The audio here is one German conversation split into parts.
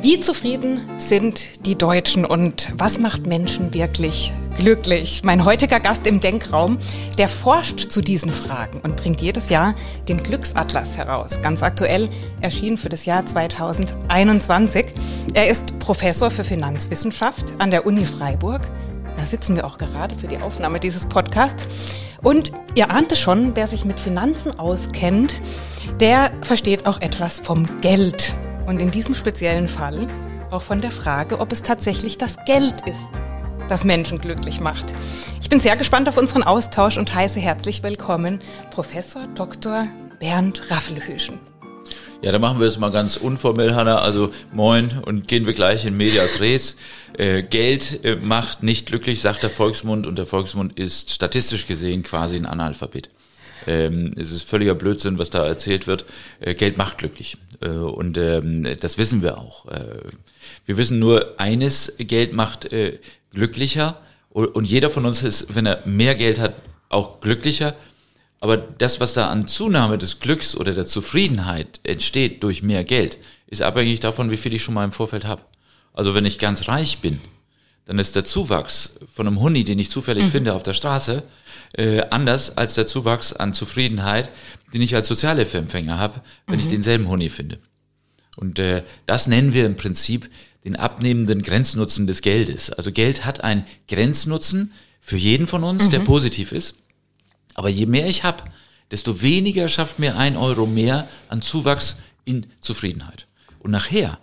Wie zufrieden sind die Deutschen und was macht Menschen wirklich glücklich? Mein heutiger Gast im Denkraum, der forscht zu diesen Fragen und bringt jedes Jahr den Glücksatlas heraus. Ganz aktuell erschienen für das Jahr 2021. Er ist Professor für Finanzwissenschaft an der Uni Freiburg. Da sitzen wir auch gerade für die Aufnahme dieses Podcasts. Und ihr ahnt es schon, wer sich mit Finanzen auskennt, der versteht auch etwas vom Geld. Und in diesem speziellen Fall auch von der Frage, ob es tatsächlich das Geld ist, das Menschen glücklich macht. Ich bin sehr gespannt auf unseren Austausch und heiße herzlich willkommen Professor Dr. Bernd Raffelhüschen. Ja, dann machen wir es mal ganz unformell, Hanna. Also moin und gehen wir gleich in Medias Res. Äh, Geld äh, macht nicht glücklich, sagt der Volksmund und der Volksmund ist statistisch gesehen quasi ein Analphabet. Ähm, es ist völliger Blödsinn, was da erzählt wird. Äh, Geld macht glücklich. Äh, und ähm, das wissen wir auch. Äh, wir wissen nur eines, Geld macht äh, glücklicher. Und jeder von uns ist, wenn er mehr Geld hat, auch glücklicher. Aber das, was da an Zunahme des Glücks oder der Zufriedenheit entsteht durch mehr Geld, ist abhängig davon, wie viel ich schon mal im Vorfeld habe. Also wenn ich ganz reich bin, dann ist der Zuwachs von einem Huni, den ich zufällig mhm. finde auf der Straße, äh, anders als der Zuwachs an Zufriedenheit, den ich als Sozialhilfeempfänger habe, wenn mhm. ich denselben Huni finde. Und äh, das nennen wir im Prinzip den abnehmenden Grenznutzen des Geldes. Also Geld hat einen Grenznutzen für jeden von uns, mhm. der positiv ist. Aber je mehr ich habe, desto weniger schafft mir ein Euro mehr an Zuwachs in Zufriedenheit. Und nachher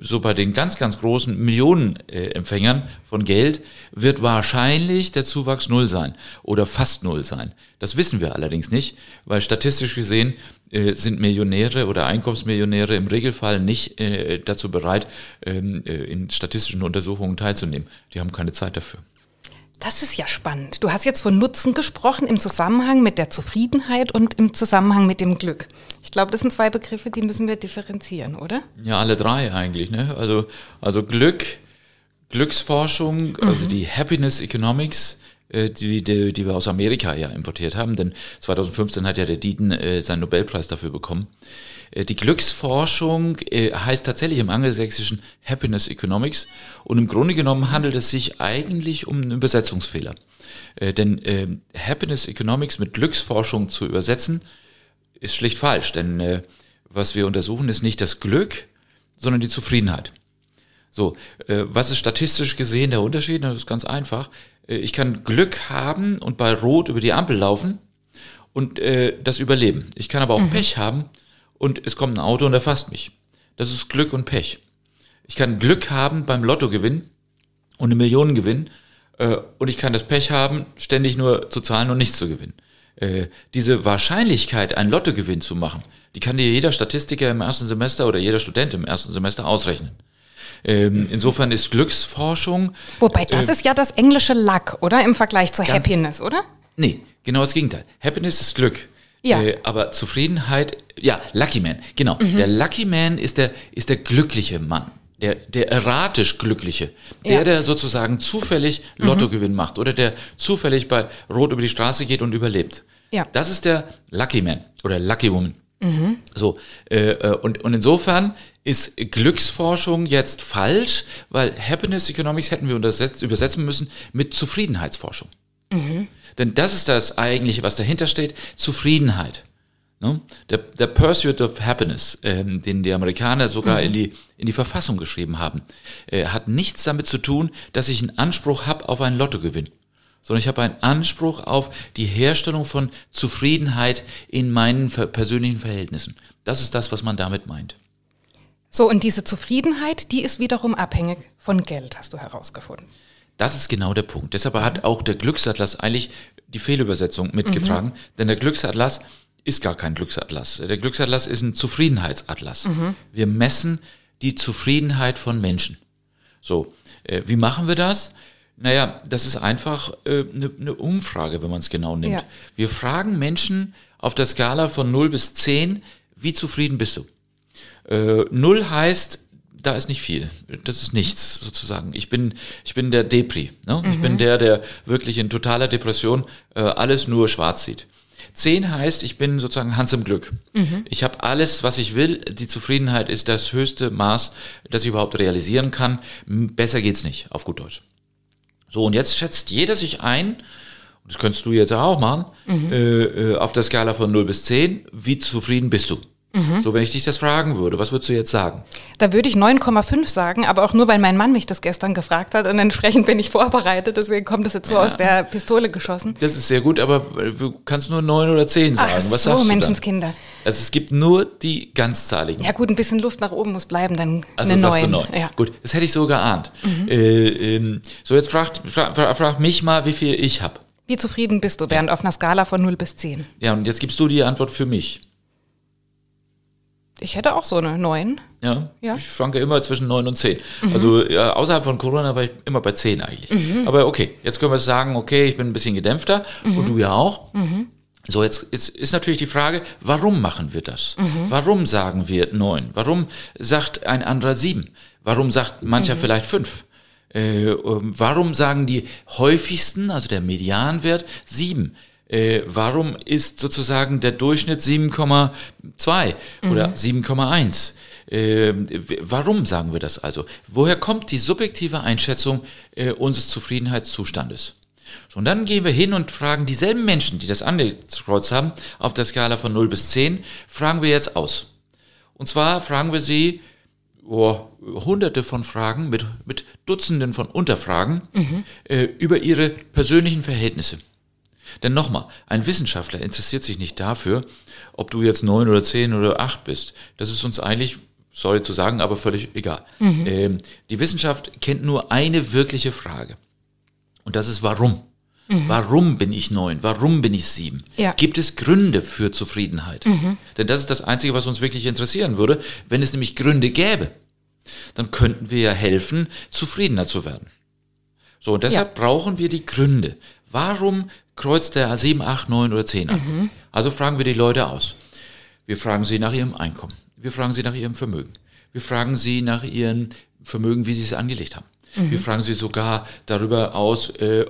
so bei den ganz, ganz großen Millionenempfängern von Geld wird wahrscheinlich der Zuwachs null sein oder fast null sein. Das wissen wir allerdings nicht, weil statistisch gesehen äh, sind Millionäre oder Einkommensmillionäre im Regelfall nicht äh, dazu bereit, ähm, in statistischen Untersuchungen teilzunehmen. Die haben keine Zeit dafür. Das ist ja spannend. Du hast jetzt von Nutzen gesprochen im Zusammenhang mit der Zufriedenheit und im Zusammenhang mit dem Glück. Ich glaube, das sind zwei Begriffe, die müssen wir differenzieren, oder? Ja, alle drei eigentlich. Ne? Also, also Glück, Glücksforschung, mhm. also die Happiness Economics, äh, die, die, die wir aus Amerika ja importiert haben, denn 2015 hat ja der Dieden äh, seinen Nobelpreis dafür bekommen. Äh, die Glücksforschung äh, heißt tatsächlich im angelsächsischen Happiness Economics und im Grunde genommen handelt es sich eigentlich um einen Übersetzungsfehler. Äh, denn Happiness Economics mit Glücksforschung zu übersetzen, ist schlicht falsch, denn was wir untersuchen, ist nicht das Glück, sondern die Zufriedenheit. So, was ist statistisch gesehen der Unterschied? Das ist ganz einfach. Ich kann Glück haben und bei Rot über die Ampel laufen und das überleben. Ich kann aber auch mhm. Pech haben und es kommt ein Auto und erfasst mich. Das ist Glück und Pech. Ich kann Glück haben beim Lotto gewinnen und eine Million gewinnen äh, und ich kann das Pech haben, ständig nur zu zahlen und nichts zu gewinnen. Äh, diese Wahrscheinlichkeit, einen Lottogewinn zu machen, die kann dir jeder Statistiker im ersten Semester oder jeder Student im ersten Semester ausrechnen. Ähm, insofern ist Glücksforschung. Wobei das äh, ist ja das englische Luck, oder? Im Vergleich zu Happiness, oder? Nee, genau das Gegenteil. Happiness ist Glück. Ja. Äh, aber Zufriedenheit, ja, Lucky Man, genau. Mhm. Der Lucky Man ist der, ist der glückliche Mann. Der, der erratisch Glückliche. Der, ja. der sozusagen zufällig mhm. Lottogewinn mhm. macht oder der zufällig bei Rot über die Straße geht und überlebt. Ja. Das ist der Lucky Man oder Lucky Woman. Mhm. So, äh, äh und, und insofern ist Glücksforschung jetzt falsch, weil Happiness Economics hätten wir übersetzen müssen mit Zufriedenheitsforschung. Mhm. Denn das ist das eigentliche, was dahinter steht, Zufriedenheit. Ne? Der, der Pursuit of Happiness, ähm, den die Amerikaner sogar mhm. in, die, in die Verfassung geschrieben haben, äh, hat nichts damit zu tun, dass ich einen Anspruch habe auf einen Lottogewinn sondern ich habe einen Anspruch auf die Herstellung von Zufriedenheit in meinen persönlichen Verhältnissen. Das ist das, was man damit meint. So, und diese Zufriedenheit, die ist wiederum abhängig von Geld, hast du herausgefunden. Das ist genau der Punkt. Deshalb hat auch der Glücksatlas eigentlich die Fehlübersetzung mitgetragen, mhm. denn der Glücksatlas ist gar kein Glücksatlas. Der Glücksatlas ist ein Zufriedenheitsatlas. Mhm. Wir messen die Zufriedenheit von Menschen. So, äh, wie machen wir das? Naja, das ist einfach eine äh, ne, ne Umfrage, wenn man es genau nimmt. Ja. Wir fragen Menschen auf der Skala von 0 bis 10, wie zufrieden bist du? Äh, 0 heißt, da ist nicht viel. Das ist nichts sozusagen. Ich bin, ich bin der Depri. Ne? Mhm. Ich bin mhm. der, der wirklich in totaler Depression äh, alles nur schwarz sieht. 10 heißt, ich bin sozusagen Hans im Glück. Ich habe alles, was ich will. Die Zufriedenheit ist das höchste Maß, das ich überhaupt realisieren kann. Besser geht's nicht, auf gut Deutsch. So, und jetzt schätzt jeder sich ein, das könntest du jetzt auch machen, äh, äh, auf der Skala von 0 bis 10, wie zufrieden bist du? So, wenn ich dich das fragen würde, was würdest du jetzt sagen? Da würde ich 9,5 sagen, aber auch nur, weil mein Mann mich das gestern gefragt hat und entsprechend bin ich vorbereitet, deswegen kommt das jetzt so aus der Pistole geschossen. Das ist sehr gut, aber äh, du kannst nur 9 oder 10 sagen. Ach was so, sagst du Menschenskinder. dann? Also es gibt nur die ganzzahligen. Ja gut, ein bisschen Luft nach oben muss bleiben, dann Also eine sagst 9. du 9. Ja. Gut, das hätte ich so geahnt. Äh, ähm, so, jetzt frag, frag, frag, frag mich mal, wie viel ich habe. Wie zufrieden bist du, Bernd, auf einer Skala von 0 bis 10? Ja, und jetzt gibst du die Antwort für mich. Ich hätte auch so eine 9. Ja, Ja. ich schwanke immer zwischen 9 und 10. Also ja, außerhalb von Corona war ich immer bei 10 eigentlich. Aber okay, jetzt können wir sagen, okay, ich bin ein bisschen gedämpfter und du ja auch. So, jetzt ist, ist natürlich die Frage, warum machen wir das? Warum sagen wir 9? Warum sagt ein anderer 7? Warum sagt mancher vielleicht 5? Äh, ähm, warum sagen die häufigsten, also der Medianwert, 7? Äh, warum ist sozusagen der Durchschnitt 7,2 oder 7,1? Äh, warum sagen wir das also? Woher kommt die subjektive Einschätzung äh, unseres Zufriedenheitszustandes? So, und dann gehen wir hin und fragen dieselben Menschen, die das angekreuzt haben, auf der Skala von 0 bis 10, fragen wir jetzt aus. Und zwar fragen wir sie oh, hunderte von Fragen mit, mit Dutzenden von Unterfragen äh, über ihre persönlichen Verhältnisse. Denn nochmal, ein Wissenschaftler interessiert sich nicht dafür, ob du jetzt neun oder zehn oder acht bist. Das ist uns eigentlich, sorry zu sagen, aber völlig egal. Ähm, die Wissenschaft kennt nur eine wirkliche Frage. Und das ist warum. Warum bin ich neun? Warum bin ich sieben? Ja. Gibt es Gründe für Zufriedenheit? Denn das ist das Einzige, was uns wirklich interessieren würde. Wenn es nämlich Gründe gäbe, dann könnten wir ja helfen, zufriedener zu werden. So, und deshalb brauchen wir die Gründe. Warum kreuzt der 7, 8, 9 oder 10 an? Also fragen wir die Leute aus. Wir fragen sie nach ihrem Einkommen. Wir fragen sie nach ihrem Vermögen. Wir fragen sie nach ihrem Vermögen, wie sie es angelegt haben. Wir fragen sie sogar darüber aus, äh,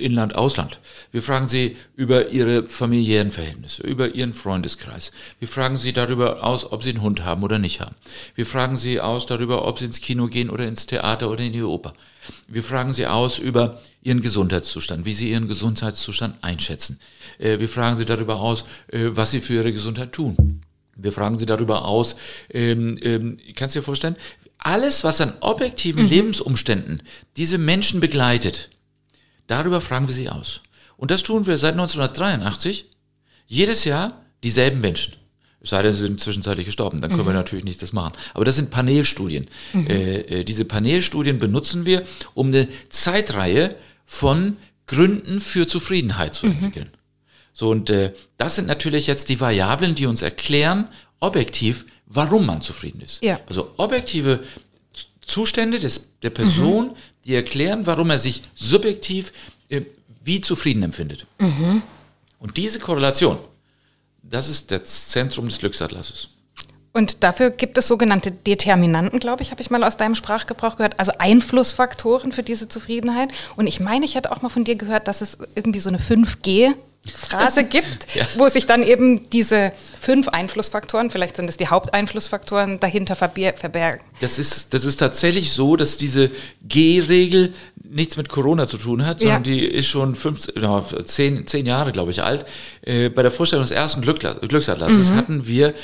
Inland, Ausland. Wir fragen sie über ihre familiären Verhältnisse, über ihren Freundeskreis. Wir fragen sie darüber aus, ob sie einen Hund haben oder nicht haben. Wir fragen sie aus darüber, ob sie ins Kino gehen oder ins Theater oder in die Oper. Wir fragen sie aus über ihren Gesundheitszustand, wie sie ihren Gesundheitszustand einschätzen. Äh, wir fragen sie darüber aus, äh, was sie für ihre Gesundheit tun. Wir fragen sie darüber aus, ähm, ähm, kannst du dir vorstellen, alles, was an objektiven Lebensumständen diese Menschen begleitet, darüber fragen wir sie aus. Und das tun wir seit 1983, jedes Jahr dieselben Menschen. Es sei denn, sie sind zwischenzeitlich gestorben, dann können wir natürlich nicht das machen. Aber das sind Panelstudien. Äh, äh, diese Panelstudien benutzen wir, um eine Zeitreihe von Gründen für Zufriedenheit zu entwickeln. So, und äh, das sind natürlich jetzt die Variablen, die uns erklären, objektiv, warum man zufrieden ist. Ja. Also objektive Zustände des, der Person, die erklären, warum er sich subjektiv äh, wie zufrieden empfindet. Und diese Korrelation, das ist das Zentrum des Glücksatlases. Und dafür gibt es sogenannte Determinanten, glaube ich, habe ich mal aus deinem Sprachgebrauch gehört, also Einflussfaktoren für diese Zufriedenheit. Und ich meine, ich hätte auch mal von dir gehört, dass es irgendwie so eine 5G Phrase gibt, Ja. wo sich dann eben diese fünf Einflussfaktoren, vielleicht sind es die Haupteinflussfaktoren, dahinter verbergen. Das ist, das ist tatsächlich so, dass diese G-Regel nichts mit Corona zu tun hat, sondern Ja. die ist schon 15, ja, zehn, zehn Jahre, glaube ich, alt. Äh, bei der Vorstellung des ersten Glückla Glücksatlases hatten wir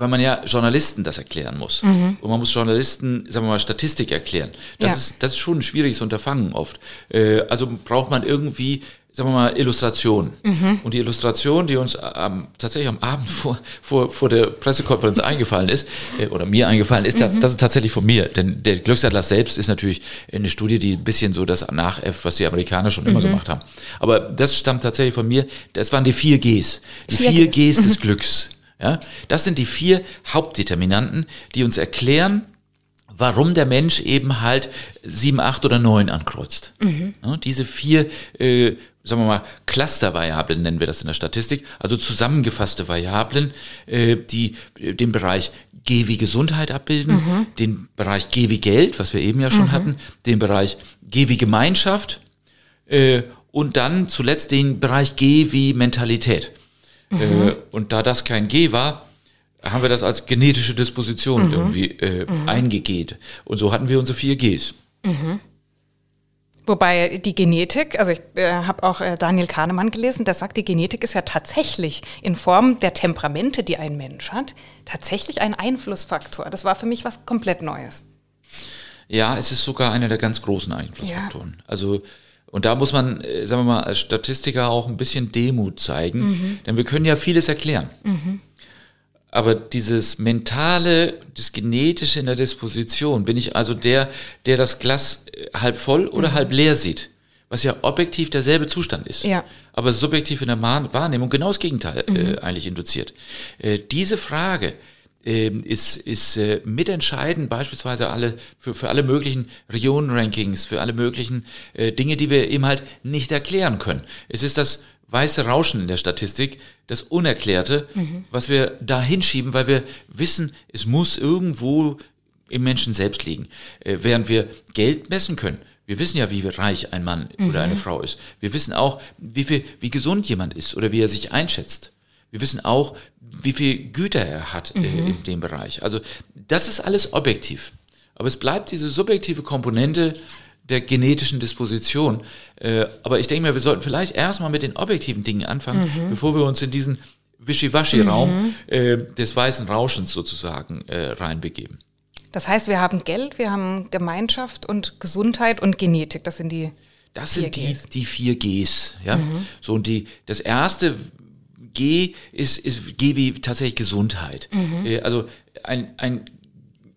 weil man ja Journalisten das erklären muss. Und man muss Journalisten, sagen wir mal, Statistik erklären. Das, Ja. ist, das ist schon ein schwieriges Unterfangen oft. Äh, also braucht man irgendwie, sagen wir mal, Illustration. Und die Illustration, die uns am, tatsächlich am Abend vor, vor, vor der Pressekonferenz eingefallen ist, äh, oder mir eingefallen ist, das, das ist tatsächlich von mir. Denn der Glücksatlas selbst ist natürlich eine Studie, die ein bisschen so das nachäfft, was die Amerikaner schon immer gemacht haben. Aber das stammt tatsächlich von mir. Das waren die vier Gs. Die Vier vier Gs. Gs des Glücks. Ja, das sind die vier Hauptdeterminanten, die uns erklären, warum der Mensch eben halt sieben, acht oder neun ankreuzt. Ja, diese vier, äh, sagen wir mal, Clustervariablen nennen wir das in der Statistik, also zusammengefasste Variablen, äh, die äh, den Bereich G wie Gesundheit abbilden, den Bereich G wie Geld, was wir eben ja schon hatten, den Bereich G wie Gemeinschaft äh, und dann zuletzt den Bereich G wie Mentalität. Äh, und da das kein G war, haben wir das als genetische Disposition Mhm. irgendwie äh, eingegeht. Und so hatten wir unsere vier Gs. Wobei die Genetik, also ich äh, habe auch äh, Daniel Kahnemann gelesen, der sagt, die Genetik ist ja tatsächlich in Form der Temperamente, die ein Mensch hat, tatsächlich ein Einflussfaktor. Das war für mich was komplett Neues. Ja, es ist sogar einer der ganz großen Einflussfaktoren. Also, und da muss man, äh, sagen wir mal, als Statistiker auch ein bisschen Demut zeigen, denn wir können ja vieles erklären. Aber dieses mentale, das genetische in der Disposition, bin ich also der, der das Glas äh, halb voll oder halb leer sieht, was ja objektiv derselbe Zustand ist, Ja. aber subjektiv in der Wahrnehmung genau das Gegenteil äh, eigentlich induziert. Äh, diese Frage ist, ist äh, mitentscheidend beispielsweise alle für, für alle möglichen Region-Rankings, für alle möglichen äh, Dinge, die wir eben halt nicht erklären können. Es ist das weiße Rauschen in der Statistik, das Unerklärte, was wir da hinschieben, weil wir wissen, es muss irgendwo im Menschen selbst liegen. Äh, während wir Geld messen können. Wir wissen ja, wie reich ein Mann oder eine Frau ist. Wir wissen auch, wie viel, wie gesund jemand ist oder wie er sich einschätzt. Wir wissen auch, wie viel Güter er hat äh, in dem Bereich. Also das ist alles objektiv. Aber es bleibt diese subjektive Komponente der genetischen Disposition. Äh, aber ich denke mir, wir sollten vielleicht erstmal mit den objektiven Dingen anfangen, bevor wir uns in diesen Wischiwaschi-Raum äh, des weißen Rauschens sozusagen äh, reinbegeben. Das heißt, wir haben Geld, wir haben Gemeinschaft und Gesundheit und Genetik. Das sind die. Das Vier sind die, Gs. die vier Gs. Ja? So, und die, das erste G ist, ist G wie tatsächlich Gesundheit. Äh, Also ein, ein,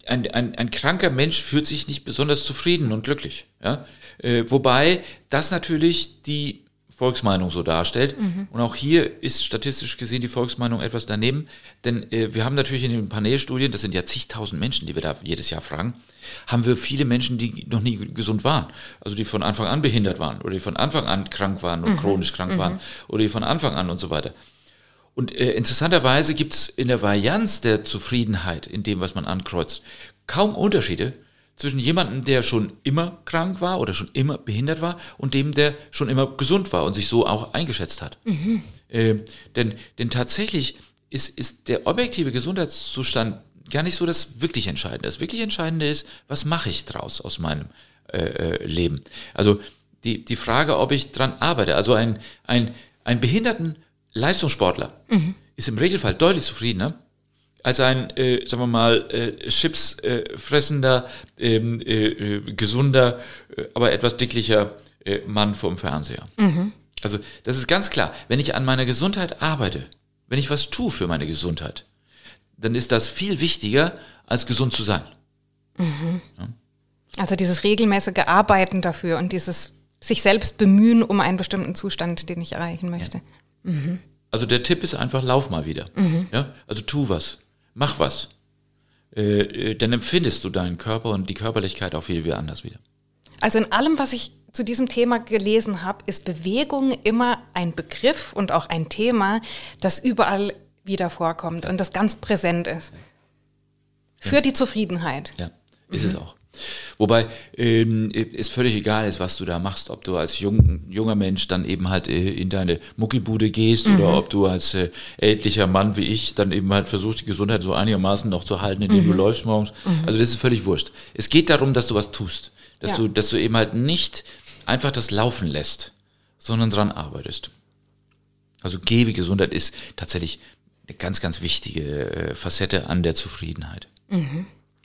ein, ein, ein kranker Mensch fühlt sich nicht besonders zufrieden und glücklich. Ja? Äh, Wobei das natürlich die Volksmeinung so darstellt. Und auch hier ist statistisch gesehen die Volksmeinung etwas daneben. Denn äh, wir haben natürlich in den Panelstudien, das sind ja zigtausend Menschen, die wir da jedes Jahr fragen, haben wir viele Menschen, die noch nie gesund waren. Also die von Anfang an behindert waren oder die von Anfang an krank waren und chronisch krank waren oder die von Anfang an und so weiter. Und äh, interessanterweise gibt es in der Varianz der Zufriedenheit in dem, was man ankreuzt, kaum Unterschiede zwischen jemandem, der schon immer krank war oder schon immer behindert war und dem, der schon immer gesund war und sich so auch eingeschätzt hat. Äh, denn, denn tatsächlich ist, ist der objektive Gesundheitszustand gar nicht so das wirklich Entscheidende. Das wirklich Entscheidende ist, was mache ich draus aus meinem äh, äh, Leben? Also die, die Frage, ob ich dran arbeite. Also ein, ein, ein behinderten Leistungssportler ist im Regelfall deutlich zufriedener als ein, äh, sagen wir mal, äh, Chips äh, fressender, ähm, äh, gesunder, äh, aber etwas dicklicher äh, Mann vorm Fernseher. Also das ist ganz klar. Wenn ich an meiner Gesundheit arbeite, wenn ich was tue für meine Gesundheit, dann ist das viel wichtiger, als gesund zu sein. Also dieses regelmäßige Arbeiten dafür und dieses sich selbst bemühen um einen bestimmten Zustand, den ich erreichen möchte. Also der Tipp ist einfach, lauf mal wieder. Ja? Also tu was, mach was. Äh, äh, dann empfindest du deinen Körper und die Körperlichkeit auch viel wie anders wieder. Also in allem, was ich zu diesem Thema gelesen habe, ist Bewegung immer ein Begriff und auch ein Thema, das überall wieder vorkommt und das ganz präsent ist. Für die Zufriedenheit. Ja, ist es auch. Wobei ähm, es völlig egal ist, was du da machst, ob du als jung, junger Mensch dann eben halt äh, in deine Muckibude gehst oder ob du als äh, ältlicher Mann wie ich dann eben halt versuchst, die Gesundheit so einigermaßen noch zu halten, indem du läufst morgens. Also das ist völlig wurscht. Es geht darum, dass du was tust. Dass, Ja. du, dass du eben halt nicht einfach das laufen lässt, sondern dran arbeitest. Also G wie Gesundheit ist tatsächlich eine ganz, ganz wichtige äh, Facette an der Zufriedenheit.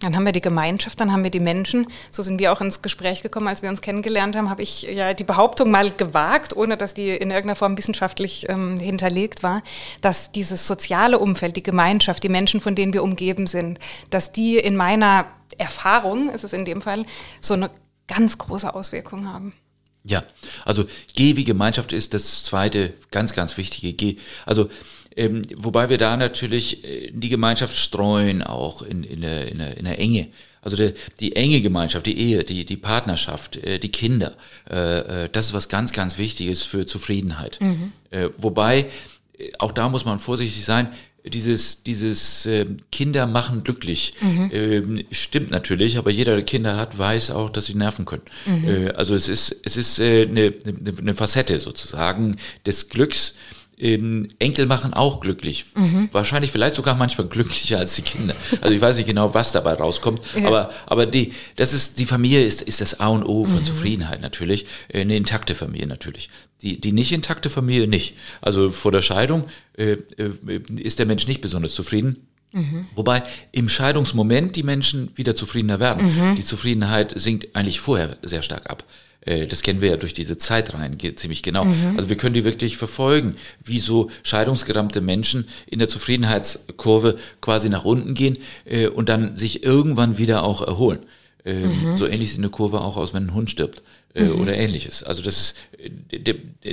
Dann haben wir die Gemeinschaft, dann haben wir die Menschen. So sind wir auch ins Gespräch gekommen, als wir uns kennengelernt haben, habe ich ja die Behauptung mal gewagt, ohne dass die in irgendeiner Form wissenschaftlich ähm, hinterlegt war, dass dieses soziale Umfeld, die Gemeinschaft, die Menschen, von denen wir umgeben sind, dass die in meiner Erfahrung, ist es in dem Fall, so eine ganz große Auswirkung haben. Ja, also G wie Gemeinschaft ist das zweite ganz, ganz wichtige G. Also ähm, wobei wir da natürlich äh, die Gemeinschaft streuen auch in, in, der, in, der, in der Enge. Also der, die enge Gemeinschaft, die Ehe, die, die Partnerschaft, äh, die Kinder, äh, äh, das ist was ganz, ganz Wichtiges für Zufriedenheit. Äh, wobei, äh, auch da muss man vorsichtig sein, dieses, dieses äh, Kinder machen glücklich ähm, stimmt natürlich, aber jeder, der Kinder hat, weiß auch, dass sie nerven können. Äh, also es ist, es ist äh, eine, eine, eine Facette sozusagen des Glücks, ähm, Enkel machen auch glücklich. Mhm. Wahrscheinlich vielleicht sogar manchmal glücklicher als die Kinder. Also ich weiß nicht genau, was dabei rauskommt. Ja. Aber, aber die, das ist, die Familie ist, ist das A und O von mhm. Zufriedenheit natürlich. Äh, eine intakte Familie natürlich. Die, die nicht intakte Familie nicht. Also vor der Scheidung äh, äh, ist der Mensch nicht besonders zufrieden. Mhm. Wobei im Scheidungsmoment die Menschen wieder zufriedener werden. Mhm. Die Zufriedenheit sinkt eigentlich vorher sehr stark ab. Äh, das kennen wir ja durch diese Zeitreihen ziemlich genau. Mhm. Also wir können die wirklich verfolgen, wie so scheidungsgerammte Menschen in der Zufriedenheitskurve quasi nach unten gehen äh, und dann sich irgendwann wieder auch erholen. Ähm, mhm. So ähnlich sieht eine Kurve auch aus, wenn ein Hund stirbt äh, mhm. oder ähnliches. Also das ist,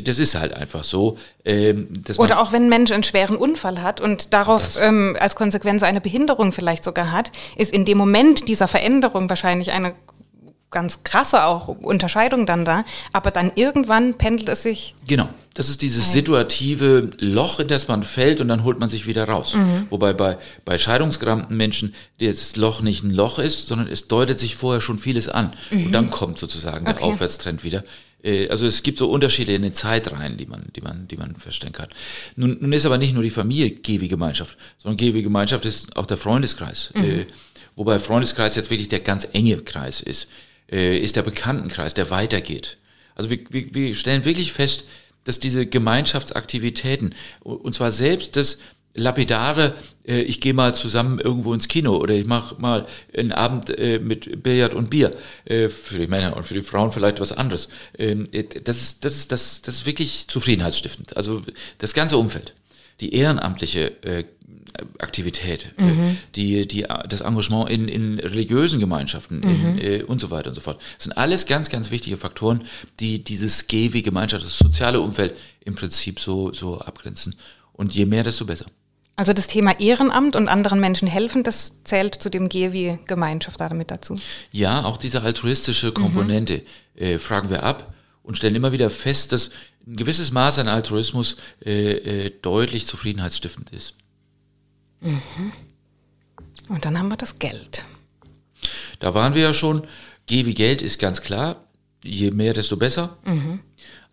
das ist halt einfach so. Ähm, oder auch wenn ein Mensch einen schweren Unfall hat und darauf ähm, als Konsequenz eine Behinderung vielleicht sogar hat, ist in dem Moment dieser Veränderung wahrscheinlich eine ganz krasse auch Unterscheidung dann da, aber dann irgendwann pendelt es sich. Genau, das ist dieses situative Loch, in das man fällt und dann holt man sich wieder raus. Mhm. Wobei bei, bei scheidungsgerammten Menschen das Loch nicht ein Loch ist, sondern es deutet sich vorher schon vieles an. Mhm. Und dann kommt sozusagen okay. der Aufwärtstrend wieder. Äh, also es gibt so Unterschiede in den Zeitreihen, die man, die man, die man feststellen kann. Nun, nun ist aber nicht nur die Familie Gewi-Gemeinschaft, sondern Gewi-Gemeinschaft ist auch der Freundeskreis. Mhm. Äh, wobei Freundeskreis jetzt wirklich der ganz enge Kreis ist äh, ist der Bekanntenkreis, der weitergeht. Also wir, wir, wir stellen wirklich fest, dass diese Gemeinschaftsaktivitäten, und zwar selbst das lapidare, äh, ich gehe mal zusammen irgendwo ins Kino oder ich mache mal einen Abend äh, mit Billard und Bier, äh, für die Männer und für die Frauen vielleicht was anderes. Ähm, äh, das, ist, das, ist, das, das ist wirklich zufriedenheitsstiftend. Also das ganze Umfeld. Die ehrenamtliche äh, Aktivität, äh, mhm. die, die, das Engagement in, in religiösen Gemeinschaften mhm. in, äh, und so weiter und so fort. Das sind alles ganz, ganz wichtige Faktoren, die dieses GW-Gemeinschaft, das soziale Umfeld im Prinzip so, so abgrenzen. Und je mehr, desto besser. Also das Thema Ehrenamt und anderen Menschen helfen, das zählt zu dem GW-Gemeinschaft damit dazu? Ja, auch diese altruistische Komponente mhm. äh, fragen wir ab und stellen immer wieder fest, dass ein gewisses Maß an Altruismus äh, äh, deutlich zufriedenheitsstiftend ist. Mhm. Und dann haben wir das Geld. Da waren wir ja schon, Geh wie Geld ist ganz klar, je mehr, desto besser. Mhm.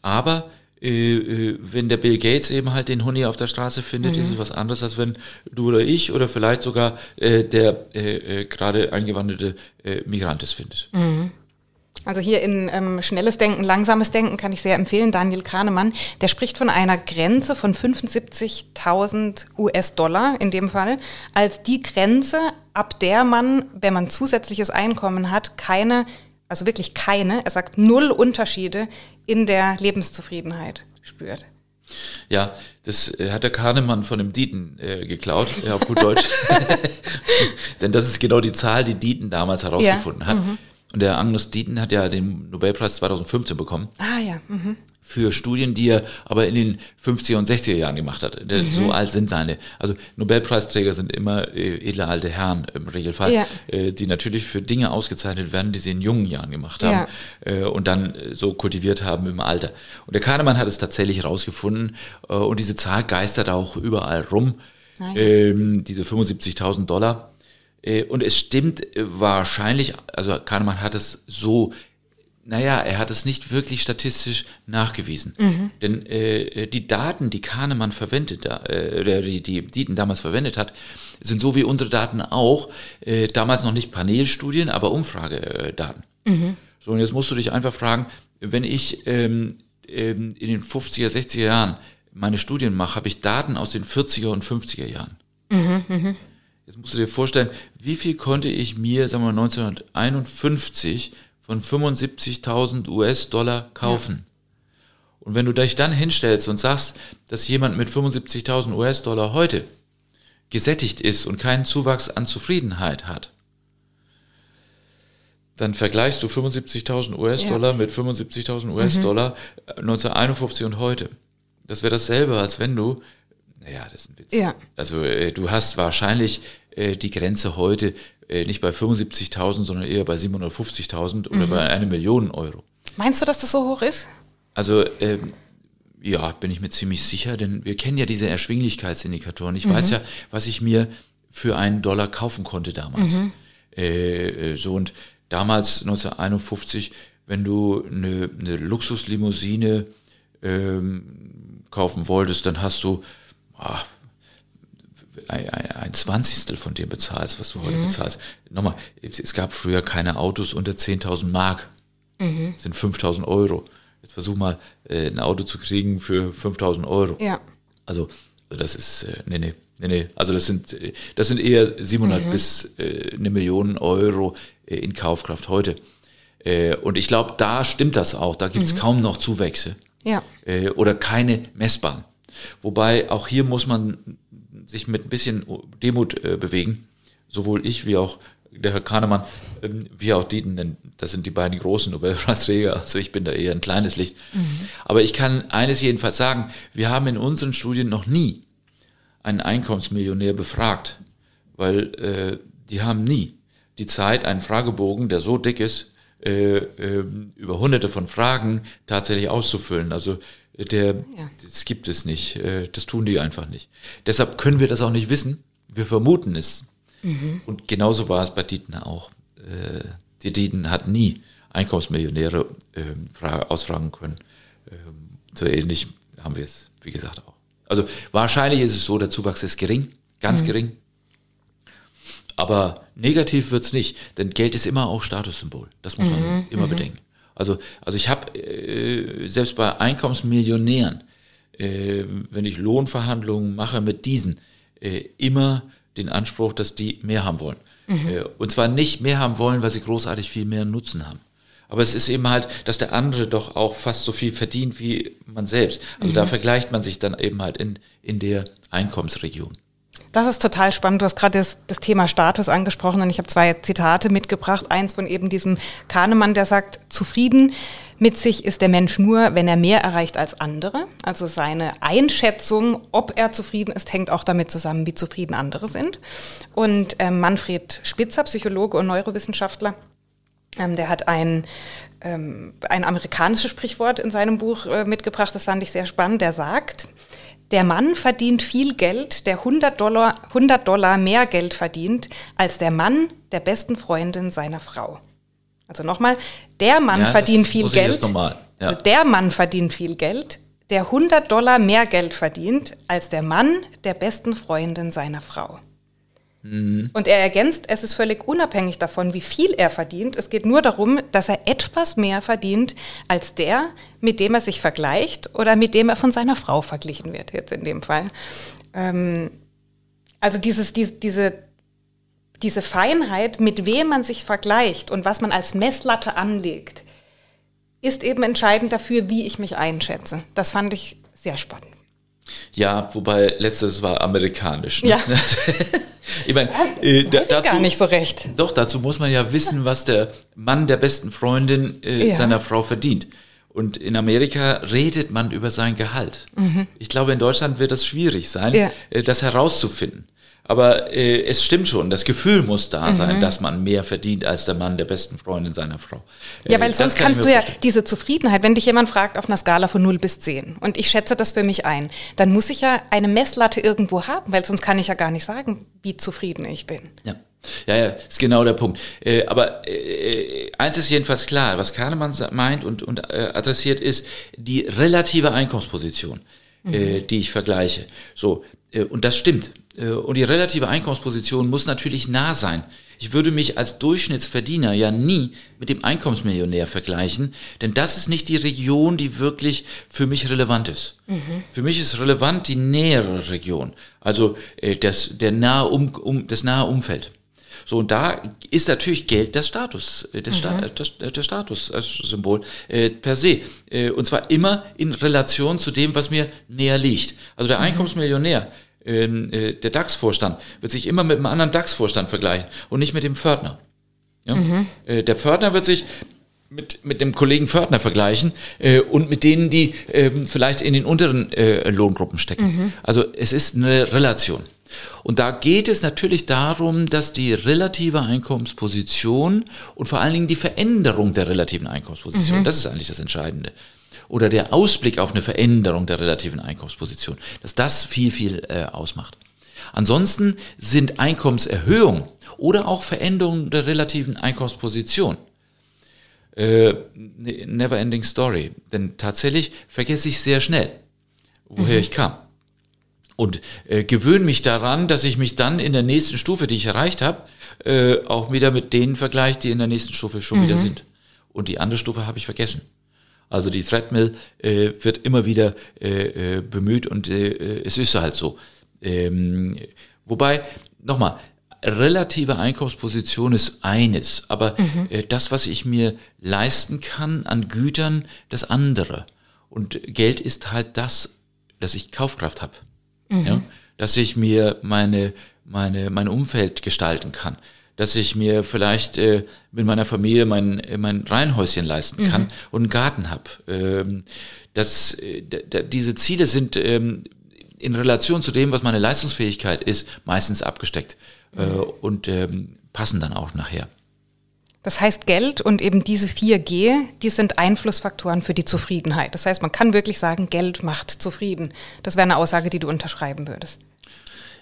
Aber äh, äh, wenn der Bill Gates eben halt den Huni auf der Straße findet, mhm. ist es was anderes, als wenn du oder ich oder vielleicht sogar äh, der äh, äh gerade eingewanderte äh, Migrant es findet. Mhm. Also hier in ähm, schnelles Denken, langsames Denken kann ich sehr empfehlen. Daniel Kahnemann, der spricht von einer Grenze von 75.000 US-Dollar in dem Fall als die Grenze, ab der man, wenn man zusätzliches Einkommen hat, keine, also wirklich keine, er sagt null Unterschiede in der Lebenszufriedenheit spürt. Ja, das äh, hat der Kahnemann von dem Dieten äh, geklaut, ja, auf gut Deutsch. Denn das ist genau die Zahl, die Dieten damals herausgefunden ja. hat. Mhm. Und der Agnus Dieten hat ja den Nobelpreis 2015 bekommen. Ah ja. Mhm. Für Studien, die er aber in den 50er und 60er Jahren gemacht hat. Mhm. So alt sind seine. Also Nobelpreisträger sind immer äh, edle alte Herren im Regelfall, ja. äh, die natürlich für Dinge ausgezeichnet werden, die sie in jungen Jahren gemacht haben ja. äh, und dann so kultiviert haben im Alter. Und der Kahnemann hat es tatsächlich rausgefunden äh, und diese Zahl geistert auch überall rum. Ah, ähm, diese 75.000 Dollar und es stimmt äh, wahrscheinlich, also Kahnemann hat es so, naja, er hat es nicht wirklich statistisch nachgewiesen. Mhm. Denn äh, die Daten, die Kahnemann verwendet, äh, oder die, die Dieten damals verwendet hat, sind so wie unsere Daten auch, äh, damals noch nicht Panelstudien, aber Umfragedaten. Mhm. So, und jetzt musst du dich einfach fragen, wenn ich ähm, ähm, in den 50er, 60er Jahren meine Studien mache, habe ich Daten aus den 40er und 50er Jahren. Mhm, mh. Jetzt musst du dir vorstellen, wie viel konnte ich mir, sagen wir 1951 von 75.000 US-Dollar kaufen? Ja. Und wenn du dich dann hinstellst und sagst, dass jemand mit 75.000 US-Dollar heute gesättigt ist und keinen Zuwachs an Zufriedenheit hat, dann vergleichst du 75.000 US-Dollar ja. mit 75.000 US-Dollar mhm. 1951 und heute. Das wäre dasselbe, als wenn du naja, das ist ein Witz. Ja. Also äh, du hast wahrscheinlich äh, die Grenze heute äh, nicht bei 75.000, sondern eher bei 750.000 oder mhm. bei einer Million Euro. Meinst du, dass das so hoch ist? Also ähm, ja, bin ich mir ziemlich sicher, denn wir kennen ja diese Erschwinglichkeitsindikatoren. Ich mhm. weiß ja, was ich mir für einen Dollar kaufen konnte damals. Mhm. Äh, äh so und damals 1951, wenn du eine, eine Luxuslimousine ähm, kaufen wolltest, dann hast du ach, ein, ein, Zwanzigstel von dem bezahlst, was du heute mhm. bezahlst. Nochmal, es gab früher keine Autos unter 10.000 Mark. Mhm. Das sind 5.000 Euro. Jetzt versuch mal, äh, ein Auto zu kriegen für 5.000 Euro. Ja. Also, das ist, äh, nee, nee, nee, nee. Also, das sind, äh, das sind eher 700 mhm. bis äh, eine Million Euro in Kaufkraft heute. Äh, und ich glaube, da stimmt das auch. Da gibt es mhm. kaum noch Zuwächse. Ja. Äh, oder keine messbaren. Wobei auch hier muss man sich mit ein bisschen Demut äh, bewegen. Sowohl ich wie auch der Herr Kahnemann, ähm, wie auch Dieten, denn das sind die beiden großen Nobelpreisträger, also ich bin da eher ein kleines Licht. Mhm. Aber ich kann eines jedenfalls sagen, wir haben in unseren Studien noch nie einen Einkommensmillionär befragt, weil äh, die haben nie die Zeit, einen Fragebogen, der so dick ist, äh, äh, über hunderte von Fragen tatsächlich auszufüllen. Also der, ja. das gibt es nicht. Äh, das tun die einfach nicht. Deshalb können wir das auch nicht wissen. Wir vermuten es. Mhm. Und genauso war es bei Dietner auch. Äh, die Dieten hat nie Einkommensmillionäre äh, ausfragen können. Ähm, so ähnlich haben wir es, wie gesagt, auch. Also wahrscheinlich ist es so, der Zuwachs ist gering, ganz mhm. gering. Aber negativ wird's nicht, denn Geld ist immer auch Statussymbol. Das muss man mhm. immer mhm. bedenken. Also, also ich habe äh, selbst bei Einkommensmillionären, äh, wenn ich Lohnverhandlungen mache mit diesen, äh, immer den Anspruch, dass die mehr haben wollen. Mhm. Äh, und zwar nicht mehr haben wollen, weil sie großartig viel mehr Nutzen haben. Aber es ist eben halt, dass der andere doch auch fast so viel verdient wie man selbst. Also mhm. da vergleicht man sich dann eben halt in, in der Einkommensregion. Das ist total spannend. Du hast gerade das, das, Thema Status angesprochen und ich habe zwei Zitate mitgebracht. Eins von eben diesem Kahnemann, der sagt, zufrieden mit sich ist der Mensch nur, wenn er mehr erreicht als andere. Also seine Einschätzung, ob er zufrieden ist, hängt auch damit zusammen, wie zufrieden andere sind. Und äh, Manfred Spitzer, Psychologe und Neurowissenschaftler, ähm, der hat ein, ähm, ein amerikanisches Sprichwort in seinem Buch äh, mitgebracht, das fand ich sehr spannend. Der sagt, der Mann verdient viel Geld, der 100 Dollar, 100 Dollar mehr Geld verdient, als der Mann der besten Freundin seiner Frau. Also nochmal, der Mann ja, verdient viel Geld. Ja. Also der Mann verdient viel Geld, der 100 Dollar mehr Geld verdient, als der Mann der besten Freundin seiner Frau. Mhm. Und er ergänzt, es ist völlig unabhängig davon, wie viel er verdient. Es geht nur darum, dass er etwas mehr verdient als der, mit dem er sich vergleicht oder mit dem er von seiner Frau verglichen wird, jetzt in dem Fall. Ähm, also dieses, die, diese, diese Feinheit, mit wem man sich vergleicht und was man als Messlatte anlegt, ist eben entscheidend dafür, wie ich mich einschätze. Das fand ich sehr spannend. Ja, wobei letztes war amerikanisch. Ne? Ja. ich meine, äh, da, dazu, gar nicht so recht. Doch, dazu muss man ja wissen, was der Mann der besten Freundin äh, ja. seiner Frau verdient. Und in Amerika redet man über sein Gehalt. Mhm. Ich glaube, in Deutschland wird es schwierig sein, ja. äh, das herauszufinden. Aber äh, es stimmt schon, das Gefühl muss da mhm. sein, dass man mehr verdient als der Mann der besten Freundin seiner Frau. Ja, weil äh, sonst kann kannst du ja diese Zufriedenheit, wenn dich jemand fragt auf einer Skala von 0 bis 10 und ich schätze das für mich ein, dann muss ich ja eine Messlatte irgendwo haben, weil sonst kann ich ja gar nicht sagen, wie zufrieden ich bin. Ja. Ja, ja, ist genau der Punkt. Äh, aber äh, eins ist jedenfalls klar, was Kahnemann meint und, und äh, adressiert ist die relative Einkommensposition, äh, mhm. die ich vergleiche. So, äh, und das stimmt. Äh, und die relative Einkommensposition muss natürlich nah sein. Ich würde mich als Durchschnittsverdiener ja nie mit dem Einkommensmillionär vergleichen, denn das ist nicht die Region, die wirklich für mich relevant ist. Mhm. Für mich ist relevant die nähere Region, also äh, das, der nahe um, um, das nahe Umfeld. So, und da ist natürlich Geld das Status, das, Sta mhm. das, das Statussymbol äh, per se. Äh, und zwar immer in Relation zu dem, was mir näher liegt. Also der mhm. Einkommensmillionär, äh, der DAX-Vorstand wird sich immer mit einem anderen DAX-Vorstand vergleichen und nicht mit dem Pförtner. Ja? Mhm. Äh, der Pförtner wird sich mit, mit dem Kollegen Pförtner vergleichen äh, und mit denen, die äh, vielleicht in den unteren äh, Lohngruppen stecken. Mhm. Also es ist eine Relation. Und da geht es natürlich darum, dass die relative Einkommensposition und vor allen Dingen die Veränderung der relativen Einkommensposition, mhm. das ist eigentlich das Entscheidende, oder der Ausblick auf eine Veränderung der relativen Einkommensposition, dass das viel, viel äh, ausmacht. Ansonsten sind Einkommenserhöhung oder auch Veränderungen der relativen Einkommensposition äh, ne, never ending story. Denn tatsächlich vergesse ich sehr schnell, woher mhm. ich kam. Und äh, gewöhne mich daran, dass ich mich dann in der nächsten Stufe, die ich erreicht habe, äh, auch wieder mit denen vergleiche, die in der nächsten Stufe schon mhm. wieder sind. Und die andere Stufe habe ich vergessen. Also die Threadmill äh, wird immer wieder äh, äh, bemüht und äh, es ist halt so. Ähm, wobei, nochmal, relative Einkaufsposition ist eines, aber mhm. äh, das, was ich mir leisten kann an Gütern, das andere. Und Geld ist halt das, dass ich Kaufkraft habe. Mhm. Ja? Dass ich mir meine, meine, mein Umfeld gestalten kann. Dass ich mir vielleicht äh, mit meiner Familie mein, mein Reihenhäuschen leisten kann mhm. und einen Garten habe. Ähm, dass, äh, diese Ziele sind ähm, in Relation zu dem, was meine Leistungsfähigkeit ist, meistens abgesteckt äh, und ähm, passen dann auch nachher. Das heißt, Geld und eben diese 4G, die sind Einflussfaktoren für die Zufriedenheit. Das heißt, man kann wirklich sagen, Geld macht zufrieden. Das wäre eine Aussage, die du unterschreiben würdest.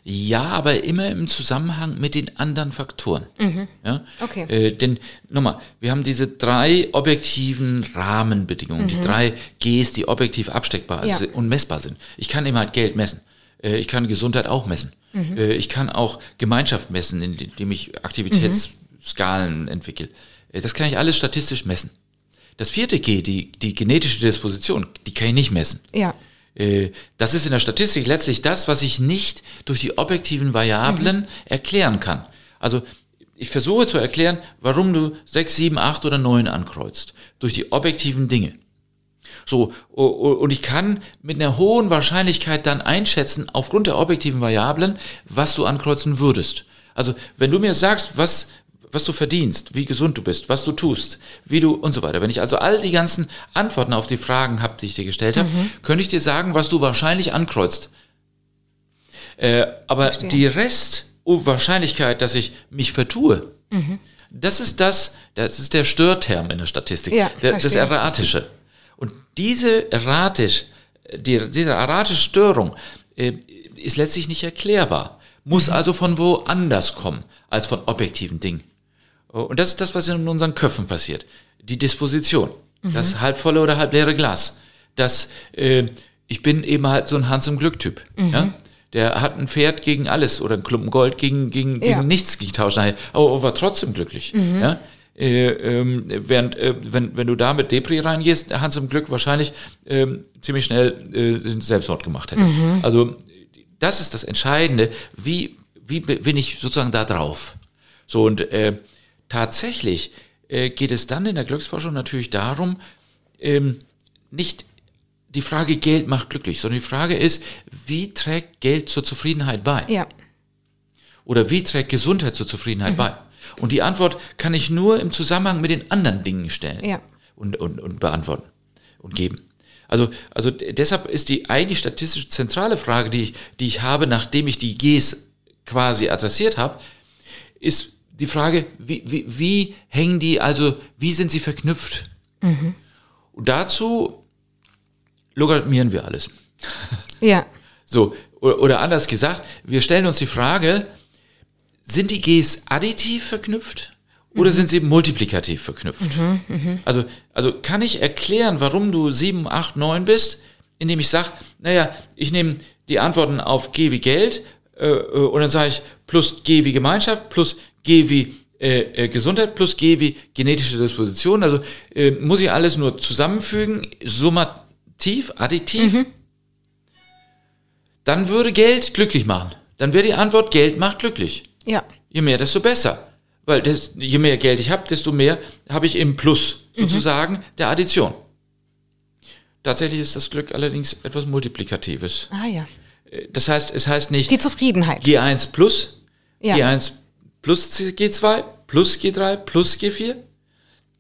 Ja, aber immer im Zusammenhang mit den anderen Faktoren. Mhm. Ja? Okay. Äh, denn nochmal, wir haben diese drei objektiven Rahmenbedingungen, mhm. die drei Gs, die objektiv absteckbar ja. und messbar sind. Ich kann eben halt Geld messen. Äh, ich kann Gesundheit auch messen. Mhm. Äh, ich kann auch Gemeinschaft messen, indem ich Aktivitätsskalen mhm. entwickle. Äh, das kann ich alles statistisch messen. Das vierte G, die, die genetische Disposition, die kann ich nicht messen. Ja. Das ist in der Statistik letztlich das, was ich nicht durch die objektiven Variablen mhm. erklären kann. Also ich versuche zu erklären, warum du sechs, sieben, acht oder neun ankreuzt. Durch die objektiven Dinge. So, und ich kann mit einer hohen Wahrscheinlichkeit dann einschätzen, aufgrund der objektiven Variablen, was du ankreuzen würdest. Also, wenn du mir sagst, was, was du verdienst, wie gesund du bist, was du tust, wie du und so weiter. Wenn ich also all die ganzen Antworten auf die Fragen habe, die ich dir gestellt habe, mhm. könnte ich dir sagen, was du wahrscheinlich ankreuzt. Äh, aber Verstehe. die Restwahrscheinlichkeit, dass ich mich vertue, mhm. das ist das, das ist der Störterm in der Statistik, ja, der, das Erratische. Und diese erratisch, die, diese erratische Störung äh, ist letztlich nicht erklärbar, muss mhm. also von woanders kommen als von objektiven Dingen. Und das ist das, was in unseren Köpfen passiert. Die Disposition, mhm. das halbvolle oder halbleere Glas. Das, äh, ich bin eben halt so ein Hans im Glück-Typ. Mhm. Ja? Der hat ein Pferd gegen alles oder ein Klumpen Gold gegen, gegen, gegen ja. nichts getauscht, aber war trotzdem glücklich. Mhm. Ja? Äh, ähm, während, äh, wenn, wenn du da mit Depri reingehst, Hans im Glück wahrscheinlich äh, ziemlich schnell äh, Selbstmord gemacht hätte. Mhm. Also das ist das Entscheidende. Wie, wie bin ich sozusagen da drauf? So und äh, tatsächlich äh, geht es dann in der Glücksforschung natürlich darum, ähm, nicht die Frage Geld macht glücklich, sondern die Frage ist, wie trägt Geld zur Zufriedenheit bei? Ja. Oder wie trägt Gesundheit zur Zufriedenheit mhm. bei? Und die Antwort kann ich nur im Zusammenhang mit den anderen Dingen stellen ja. und, und, und beantworten und geben. Also, also deshalb ist die eigentlich statistisch zentrale Frage, die ich, die ich habe, nachdem ich die Gs quasi adressiert habe, ist die Frage, wie, wie, wie hängen die, also wie sind sie verknüpft? Mhm. Und dazu logarithmieren wir alles. Ja. So, oder, anders gesagt, wir stellen uns die Frage, sind die Gs additiv verknüpft oder mhm. sind sie multiplikativ verknüpft? Mhm, mh. Also, also kann ich erklären, warum du 7, 8, 9 bist, indem ich sage, naja, ich nehme die Antworten auf G wie Geld äh, äh, und dann sage ich plus G wie Gemeinschaft, plus G wie äh, äh, Gesundheit, plus G wie genetische Disposition. Also äh, muss ich alles nur zusammenfügen, summativ, additiv. Mhm. Dann würde Geld glücklich machen. Dann wäre die Antwort, Geld macht glücklich. Ja. Je mehr, desto besser. Weil das, je mehr Geld ich habe, desto mehr habe ich im Plus mhm. sozusagen mhm. der Addition. Tatsächlich ist das Glück allerdings etwas Multiplikatives. Ah ja. Äh, das heißt, es heißt nicht die Zufriedenheit. G1 plus, ja. G1 plus G2 plus G3 plus G4.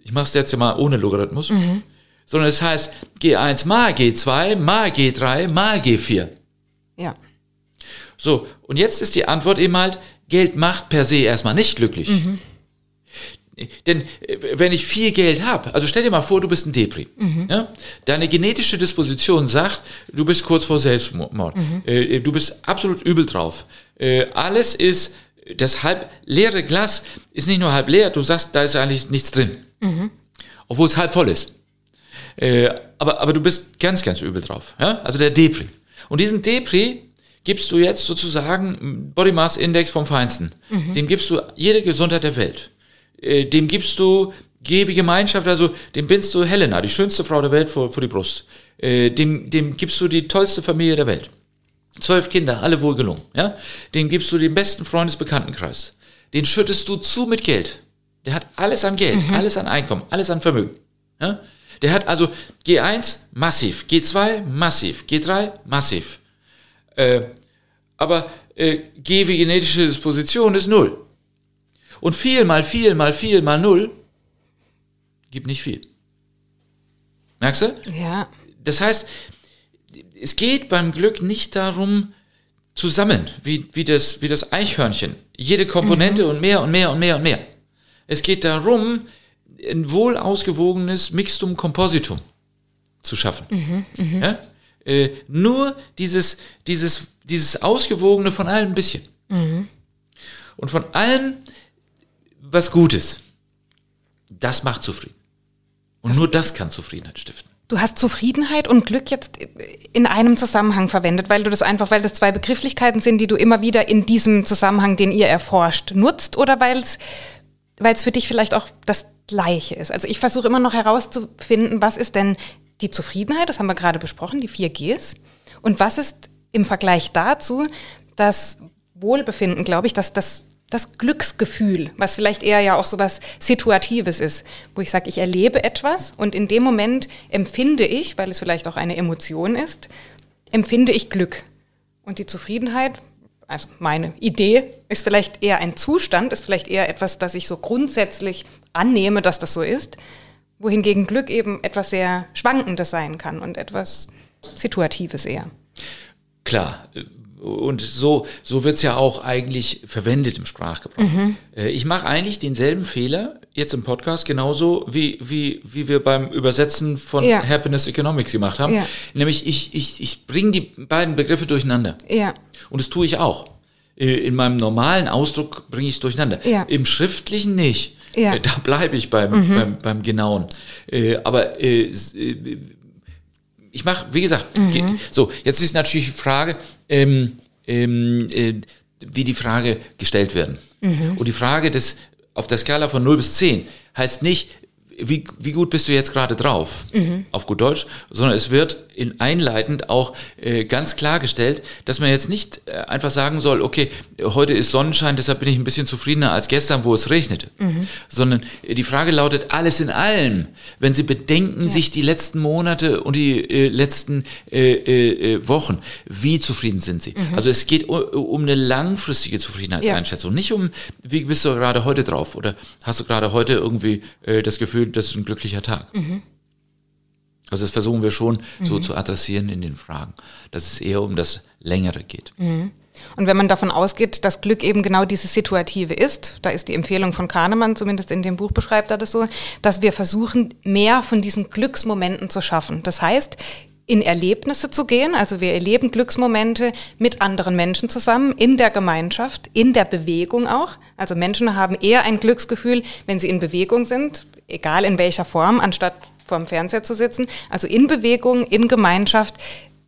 Ich mache es jetzt ja mal ohne Logarithmus. Mhm. Sondern es heißt G1 mal G2 mal G3 mal G4. Ja. So, und jetzt ist die Antwort eben halt, Geld macht per se erstmal nicht glücklich. Mhm. Denn äh, wenn ich viel Geld habe, also stell dir mal vor, du bist ein Depri. Mhm. Ja? Deine genetische Disposition sagt, du bist kurz vor Selbstmord. Mhm. Äh, du bist absolut übel drauf. Äh, alles ist, das halb leere Glas ist nicht nur halb leer, du sagst, da ist eigentlich nichts drin. Mhm. obwohl es halb voll ist. Äh, aber, aber du bist ganz, ganz übel drauf. Ja? Also der Depri. Und diesen Depri gibst du jetzt sozusagen Body Mass Index vom Feinsten. Mhm. Dem gibst du jede Gesundheit der Welt. Äh, dem gibst du ewige Gemeinschaft, also dem bindst du Helena, die schönste Frau der Welt, vor, vor die Brust. Äh, dem, dem gibst du die tollste Familie der Welt. Zwölf Kinder, alle wohlgelungen. Ja? Den gibst du den besten Freundesbekanntenkreis. Den schüttest du zu mit Geld. Der hat alles an Geld, mhm. alles an Einkommen, alles an Vermögen. Ja? Der hat also G1 massiv, G2 massiv, G3 massiv. Äh, aber äh, G wie genetische Disposition ist null. Und viel mal viel mal viel mal null gibt nicht viel. Merkst du? Ja. Das heißt, es geht beim Glück nicht darum, zu sammeln, wie, wie, das, wie das Eichhörnchen. Jede Komponente mhm. und mehr und mehr und mehr und mehr. Es geht darum, ein wohl ausgewogenes Mixtum Compositum zu schaffen. Mhm, mh. ja? äh, nur dieses, dieses, dieses Ausgewogene von allem ein bisschen. Mhm. Und von allem was Gutes. Das macht zufrieden. Und das nur das kann Zufriedenheit stiften. Du hast Zufriedenheit und Glück jetzt in einem Zusammenhang verwendet, weil du das einfach, weil das zwei Begrifflichkeiten sind, die du immer wieder in diesem Zusammenhang, den ihr erforscht, nutzt oder weil es für dich vielleicht auch das Gleiche ist. Also ich versuche immer noch herauszufinden, was ist denn die Zufriedenheit, das haben wir gerade besprochen, die vier Gs. Und was ist im Vergleich dazu das Wohlbefinden, glaube ich, dass das das Glücksgefühl, was vielleicht eher ja auch so was Situatives ist, wo ich sage, ich erlebe etwas und in dem Moment empfinde ich, weil es vielleicht auch eine Emotion ist, empfinde ich Glück. Und die Zufriedenheit, also meine Idee, ist vielleicht eher ein Zustand, ist vielleicht eher etwas, das ich so grundsätzlich annehme, dass das so ist, wohingegen Glück eben etwas sehr Schwankendes sein kann und etwas Situatives eher. Klar, und so, so wird's ja auch eigentlich verwendet im Sprachgebrauch. Mhm. Äh, ich mache eigentlich denselben Fehler jetzt im Podcast genauso, wie, wie, wie wir beim Übersetzen von ja. Happiness Economics gemacht haben. Ja. Nämlich ich, ich, ich bringe die beiden Begriffe durcheinander. Ja. Und das tue ich auch. Äh, in meinem normalen Ausdruck bringe ich es durcheinander. Ja. Im Schriftlichen nicht. Ja. Äh, da bleibe ich beim, mhm. beim, beim Genauen. Aber ich mache, wie gesagt, mhm. so, jetzt ist natürlich die Frage, ähm, ähm, äh, wie die Frage gestellt werden. Mhm. Und die Frage des, auf der Skala von 0 bis 10 heißt nicht, wie, wie gut bist du jetzt gerade drauf, mhm. auf gut Deutsch, sondern es wird in einleitend auch äh, ganz klargestellt, dass man jetzt nicht äh, einfach sagen soll, okay, heute ist Sonnenschein, deshalb bin ich ein bisschen zufriedener als gestern, wo es regnete, mhm. sondern äh, die Frage lautet, alles in allem, wenn Sie bedenken ja. sich die letzten Monate und die äh, letzten äh, äh, Wochen, wie zufrieden sind Sie? Mhm. Also es geht um eine langfristige Zufriedenheitseinschätzung, ja. nicht um, wie bist du gerade heute drauf oder hast du gerade heute irgendwie das Gefühl, das ist ein glücklicher Tag. Mhm. Also das versuchen wir schon mhm. so zu adressieren in den Fragen, dass es eher um das Längere geht. Mhm. Und wenn man davon ausgeht, dass Glück eben genau dieses Situative ist, da ist die Empfehlung von Kahnemann, zumindest in dem Buch beschreibt er das so, dass wir versuchen, mehr von diesen Glücksmomenten zu schaffen. Das heißt, in Erlebnisse zu gehen. Also wir erleben Glücksmomente mit anderen Menschen zusammen, in der Gemeinschaft, in der Bewegung auch. Also Menschen haben eher ein Glücksgefühl, wenn sie in Bewegung sind, egal in welcher Form, anstatt vorm Fernseher zu sitzen. Also in Bewegung, in Gemeinschaft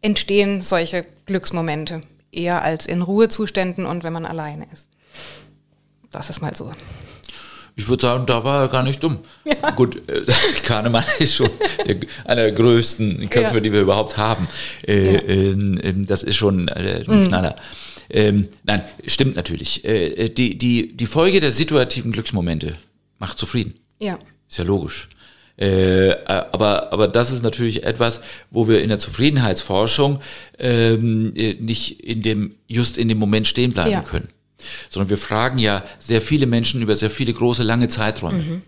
entstehen solche Glücksmomente eher als in Ruhezuständen und wenn man alleine ist. Das ist mal so. Ich würde sagen, da war er gar nicht dumm. Ja. Gut, äh, Kahnemann ist schon der, einer der größten Köpfe, ja. die wir überhaupt haben. Äh, ja. äh, das ist schon äh, ein mhm. Knaller. Ähm, nein, stimmt natürlich. Äh, die, die, die Folge der situativen Glücksmomente macht zufrieden. Ja. Ist ja logisch. Äh, aber, aber das ist natürlich etwas, wo wir in der Zufriedenheitsforschung ähm, äh, nicht in dem, just in dem Moment stehen bleiben ja. können. Sondern wir fragen ja sehr viele Menschen über sehr viele große, lange Zeiträume. Mhm.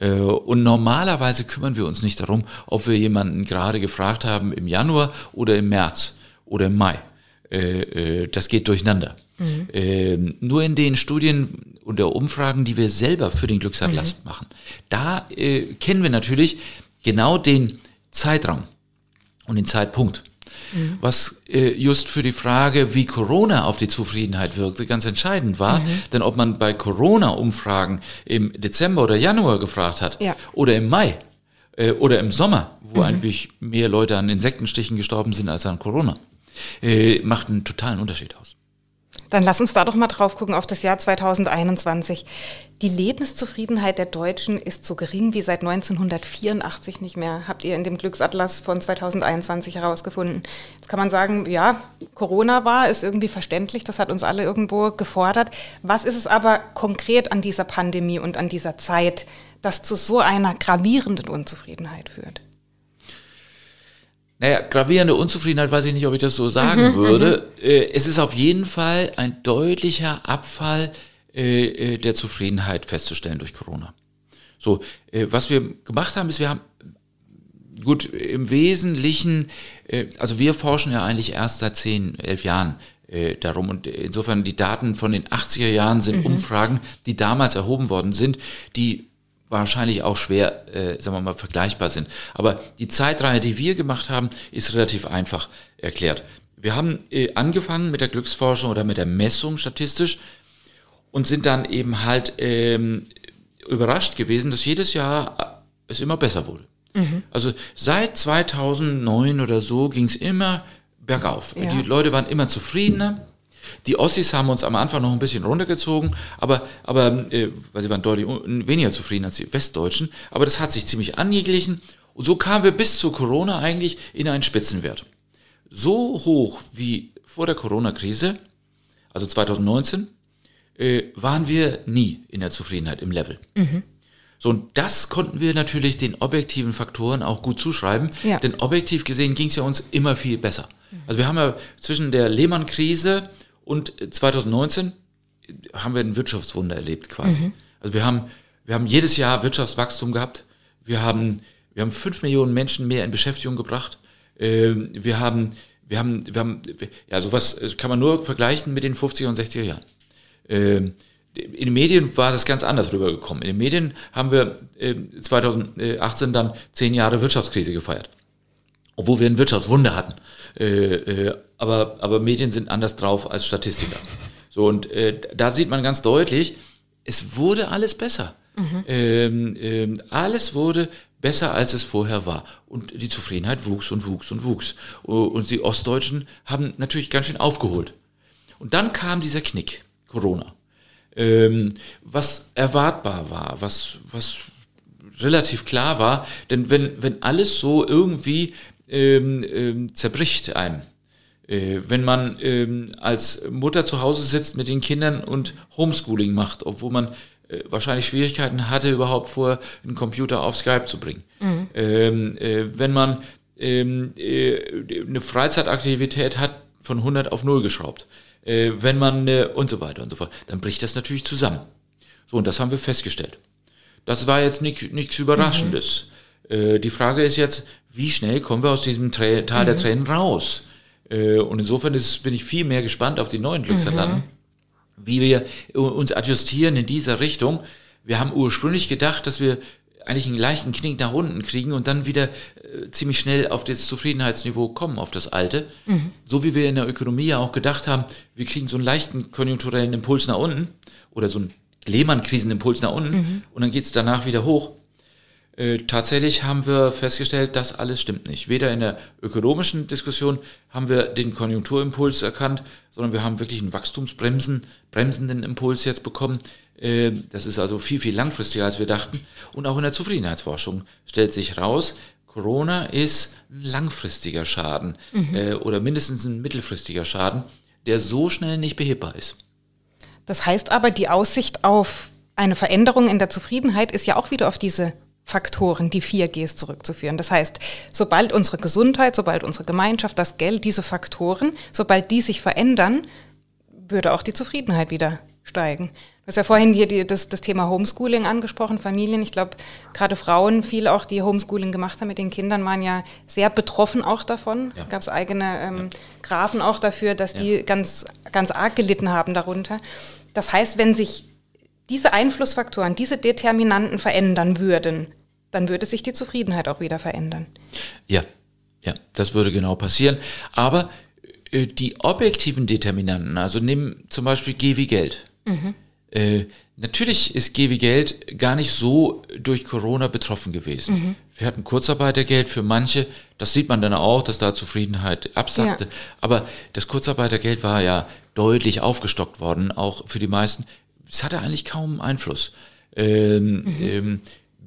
Äh, und normalerweise kümmern wir uns nicht darum, ob wir jemanden gerade gefragt haben im Januar oder im März oder im Mai. Äh, das geht durcheinander. Mhm. Ähm, nur in den Studien und der Umfragen, die wir selber für den Glücksatlas mhm. machen, da äh, kennen wir natürlich genau den Zeitraum und den Zeitpunkt. mhm. was äh, just für die Frage, wie Corona auf die Zufriedenheit wirkte, ganz entscheidend war. Mhm. Denn ob man bei Corona-Umfragen im Dezember oder Januar gefragt hat ja. oder im Mai äh, oder im Sommer, wo mhm. eigentlich mehr Leute an Insektenstichen gestorben sind als an Corona, äh, macht einen totalen Unterschied aus. Dann lass uns da doch mal drauf gucken auf das Jahr 2021. Die Lebenszufriedenheit der Deutschen ist so gering wie seit 1984 nicht mehr, habt ihr in dem Glücksatlas von 2021 herausgefunden. Jetzt kann man sagen, ja, Corona war, ist irgendwie verständlich, das hat uns alle irgendwo gefordert. Was ist es aber konkret an dieser Pandemie und an dieser Zeit, das zu so einer gravierenden Unzufriedenheit führt? Naja, gravierende Unzufriedenheit weiß ich nicht, ob ich das so sagen mhm, würde. Mhm. Äh, es ist auf jeden Fall ein deutlicher Abfall äh, äh, der Zufriedenheit festzustellen durch Corona. So, was wir gemacht haben, ist, wir haben gut im Wesentlichen, also wir forschen ja eigentlich erst seit zehn, elf Jahren darum und insofern die Daten von den 80er Jahren sind mhm. Umfragen, die damals erhoben worden sind, die wahrscheinlich auch schwer, äh, sagen wir mal, vergleichbar sind. Aber die Zeitreihe, die wir gemacht haben, ist relativ einfach erklärt. Wir haben äh, angefangen mit der Glücksforschung oder mit der Messung statistisch und sind dann eben halt ähm, überrascht gewesen, dass jedes Jahr es immer besser wurde. Mhm. Also seit 2009 oder so ging es immer bergauf. Ja. Die Leute waren immer zufriedener die Ossis haben uns am Anfang noch ein bisschen runtergezogen, aber, aber äh, weil sie waren deutlich weniger zufrieden als die Westdeutschen. Aber das hat sich ziemlich angeglichen. Und so kamen wir bis zu Corona eigentlich in einen Spitzenwert. So hoch wie vor der Corona-Krise, also 2019, äh, waren wir nie in der Zufriedenheit im Level. Mhm. So, und das konnten wir natürlich den objektiven Faktoren auch gut zuschreiben, ja. denn objektiv gesehen ging es ja uns immer viel besser. Also wir haben ja zwischen der Lehman-Krise und 2019 haben wir ein Wirtschaftswunder erlebt quasi. Mhm. Also wir haben, wir haben jedes Jahr Wirtschaftswachstum gehabt. Wir haben, wir haben fünf Millionen Menschen mehr in Beschäftigung gebracht. Ähm, wir haben, wir haben, wir haben, ja, sowas kann man nur vergleichen mit den 50er und 60er Jahren. Ähm, in den Medien war das ganz anders rübergekommen. In den Medien haben wir 2018 ähm, dann zehn Jahre Wirtschaftskrise gefeiert. Obwohl wir ein Wirtschaftswunder hatten. Aber, aber Medien sind anders drauf als Statistiker. So, und äh, da sieht man ganz deutlich, es wurde alles besser. Mhm. Ähm, ähm, alles wurde besser, als es vorher war. Und die Zufriedenheit wuchs und wuchs und wuchs. Und die Ostdeutschen haben natürlich ganz schön aufgeholt. Und dann kam dieser Knick, Corona. Ähm, was erwartbar war, was, was relativ klar war, denn wenn, wenn alles so irgendwie ähm, ähm, zerbricht einem. Äh, wenn man ähm, als Mutter zu Hause sitzt mit den Kindern und Homeschooling macht, obwohl man äh, wahrscheinlich Schwierigkeiten hatte, überhaupt vor einen Computer auf Skype zu bringen. Mhm. Ähm, äh, wenn man ähm, äh, eine Freizeitaktivität hat, von 100 auf 0 geschraubt. Äh, wenn man äh, und so weiter und so fort, dann bricht das natürlich zusammen. So, und das haben wir festgestellt. Das war jetzt nichts Überraschendes. Mhm. die Frage ist jetzt, wie schnell kommen wir aus diesem Tal mhm. der Tränen raus? Äh, und insofern ist, bin ich viel mehr gespannt auf die neuen Glücksverladen, mhm. wie wir uns adjustieren in dieser Richtung. Wir haben ursprünglich gedacht, dass wir eigentlich einen leichten Knick nach unten kriegen und dann wieder äh, ziemlich schnell auf das Zufriedenheitsniveau kommen, auf das alte. Mhm. So wie wir in der Ökonomie ja auch gedacht haben, wir kriegen so einen leichten konjunkturellen Impuls nach unten oder so einen Lehmann-Krisenimpuls nach unten mhm. und dann geht es danach wieder hoch. Äh, tatsächlich haben wir festgestellt, das alles stimmt nicht. Weder in der ökonomischen Diskussion haben wir den Konjunkturimpuls erkannt, sondern wir haben wirklich einen wachstumsbremsen, bremsenden Impuls jetzt bekommen. Äh, das ist also viel, viel langfristiger, als wir dachten. Und auch in der Zufriedenheitsforschung stellt sich raus, Corona ist ein langfristiger Schaden mhm. Äh, oder mindestens ein mittelfristiger Schaden, der so schnell nicht behebbar ist. Das heißt aber, die Aussicht auf eine Veränderung in der Zufriedenheit ist ja auch wieder auf diese Faktoren, die 4Gs zurückzuführen. Das heißt, sobald unsere Gesundheit, sobald unsere Gemeinschaft, das Geld, diese Faktoren, sobald die sich verändern, würde auch die Zufriedenheit wieder steigen. Du hast ja vorhin hier die, das, das Thema Homeschooling angesprochen, Familien. Ich glaube, gerade Frauen, viel auch, die Homeschooling gemacht haben mit den Kindern, waren ja sehr betroffen auch davon. Ja. Gab es eigene ähm, ja. Grafen auch dafür, dass ja. die ganz, ganz arg gelitten haben darunter. Das heißt, wenn sich diese Einflussfaktoren, diese Determinanten verändern würden, dann würde sich die Zufriedenheit auch wieder verändern. Ja, Ja, das würde genau passieren. Aber äh, die objektiven Determinanten, also nehmen zum Beispiel G wie Geld. Mhm. Äh, natürlich ist G wie Geld gar nicht so durch Corona betroffen gewesen. Mhm. Wir hatten Kurzarbeitergeld für manche, das sieht man dann auch, dass da Zufriedenheit absackte. Ja. Aber das Kurzarbeitergeld war ja deutlich aufgestockt worden, auch für die meisten. Es hatte eigentlich kaum Einfluss. Ähm, mhm. ähm,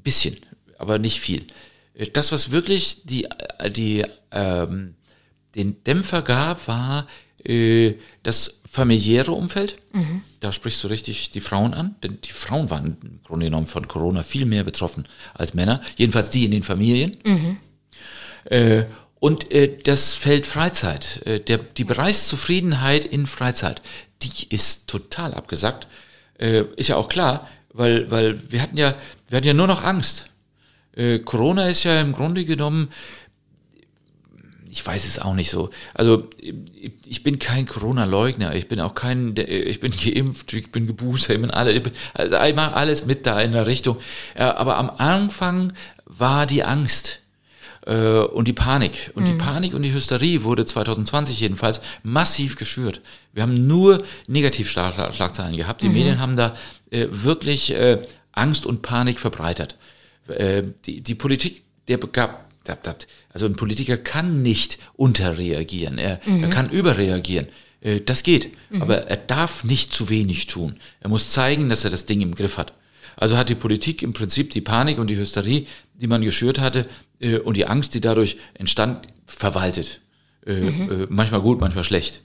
bisschen, aber nicht viel. Äh, das, was wirklich die, äh, die, ähm, den Dämpfer gab, war äh, das familiäre Umfeld. Mhm. Da sprichst du richtig die Frauen an, denn die Frauen waren im Grunde genommen von Corona viel mehr betroffen als Männer, jedenfalls die in den Familien. Mhm. Äh, und äh, das Feld Freizeit, äh, der, die Bereichszufriedenheit in Freizeit, die ist total abgesackt. Äh, ist ja auch klar, weil, weil wir hatten ja, wir hatten ja nur noch Angst. Äh, Corona ist ja im Grunde genommen ich weiß es auch nicht so. Also ich bin kein Corona-Leugner, ich bin auch kein, ich bin geimpft, ich bin geboostert, ich bin alle, ich bin, also ich mache alles mit da in der Richtung. Aber am Anfang war die Angst äh, und die Panik. Und mhm. die Panik und die Hysterie wurde 2020 jedenfalls massiv geschürt. Wir haben nur Negativschlagzeilen gehabt. Die mhm. Medien haben da äh, wirklich äh, Angst und Panik verbreitert. die, die Politik, der gab also ein Politiker kann nicht unterreagieren, er, mhm. er kann überreagieren. Äh, das geht, mhm. aber er darf nicht zu wenig tun. Er muss zeigen, dass er das Ding im Griff hat. Also hat die Politik im Prinzip die Panik und die Hysterie, die man geschürt hatte, äh, und die Angst, die dadurch entstand, verwaltet. Äh, mhm. Manchmal gut, manchmal schlecht.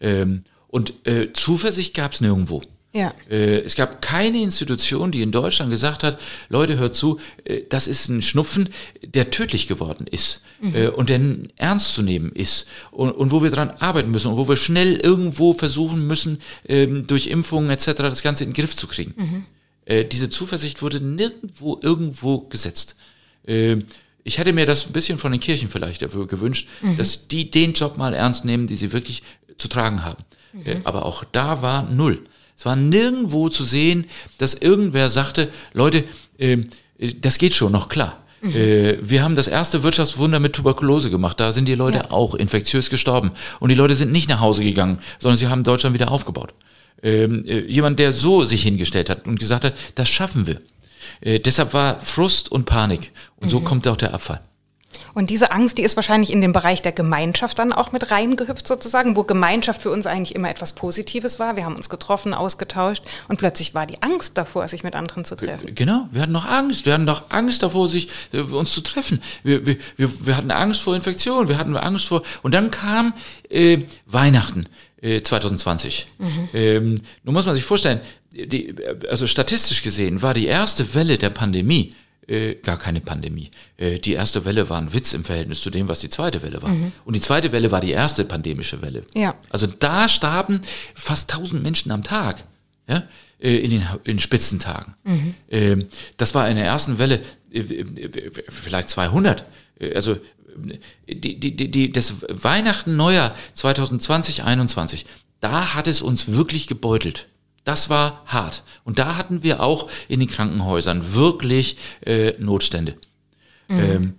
Ähm, und Zuversicht gab es nirgendwo. Ja. Äh, es gab keine Institution, die in Deutschland gesagt hat, Leute, hört zu, äh, das ist ein Schnupfen, der tödlich geworden ist mhm. Äh, und der ernst zu nehmen ist und, und, wo wir dran arbeiten müssen und wo wir schnell irgendwo versuchen müssen, ähm, durch Impfungen etc. das Ganze in den Griff zu kriegen. Mhm. Diese Zuversicht wurde nirgendwo irgendwo gesetzt. Ähm, ich hätte mir das ein bisschen von den Kirchen vielleicht dafür gewünscht, mhm. dass die den Job mal ernst nehmen, die sie wirklich zu tragen haben. Mhm. Aber auch da war null. Es war nirgendwo zu sehen, dass irgendwer sagte, Leute, äh, das geht schon noch klar. Mhm. Äh, wir haben das erste Wirtschaftswunder mit Tuberkulose gemacht. Da sind die Leute ja. auch infektiös gestorben. Und die Leute sind nicht nach Hause gegangen, sondern sie haben Deutschland wieder aufgebaut. Ähm, äh, jemand, der so sich hingestellt hat und gesagt hat, das schaffen wir. Äh, deshalb war Frust und Panik. Und mhm. so kommt auch der Abfall. Und diese Angst, die ist wahrscheinlich in den Bereich der Gemeinschaft dann auch mit reingehüpft sozusagen, wo Gemeinschaft für uns eigentlich immer etwas Positives war. Wir haben uns getroffen, ausgetauscht und plötzlich war die Angst davor, sich mit anderen zu treffen. Genau, wir hatten noch Angst. Wir hatten noch Angst davor, sich äh, uns zu treffen. Wir, wir, wir, wir hatten Angst vor Infektion, wir hatten Angst vor. Und dann kam äh, Weihnachten. 2020. Äh, mhm. Ähm, nun muss man sich vorstellen, die, also statistisch gesehen war die erste Welle der Pandemie äh, gar keine Pandemie. Äh, die erste Welle war ein Witz im Verhältnis zu dem, was die zweite Welle war. Mhm. Und die zweite Welle war die erste pandemische Welle. Ja. Also da starben fast 1000 Menschen am Tag. Ja? Äh, in den in Spitzentagen. Mhm. Ähm, das war in der ersten Welle äh, äh, vielleicht 200. Also die, die, die, das Weihnachten Neujahr 2020, 21, da hat es uns wirklich gebeutelt. Das war hart. Und da hatten wir auch in den Krankenhäusern wirklich äh, Notstände. Mhm. Ähm,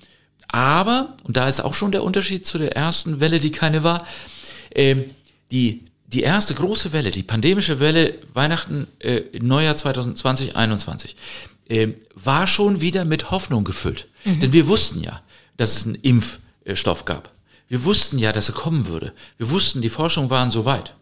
aber, und da ist auch schon der Unterschied zu der ersten Welle, die keine war, ähm, die, die erste große Welle, die pandemische Welle Weihnachten, äh, Neujahr 2020, 2021, äh, war schon wieder mit Hoffnung gefüllt. Mhm. Denn wir wussten ja, dass es einen Impfstoff gab. Wir wussten ja, dass er kommen würde. Wir wussten, die Forschung waren so weit.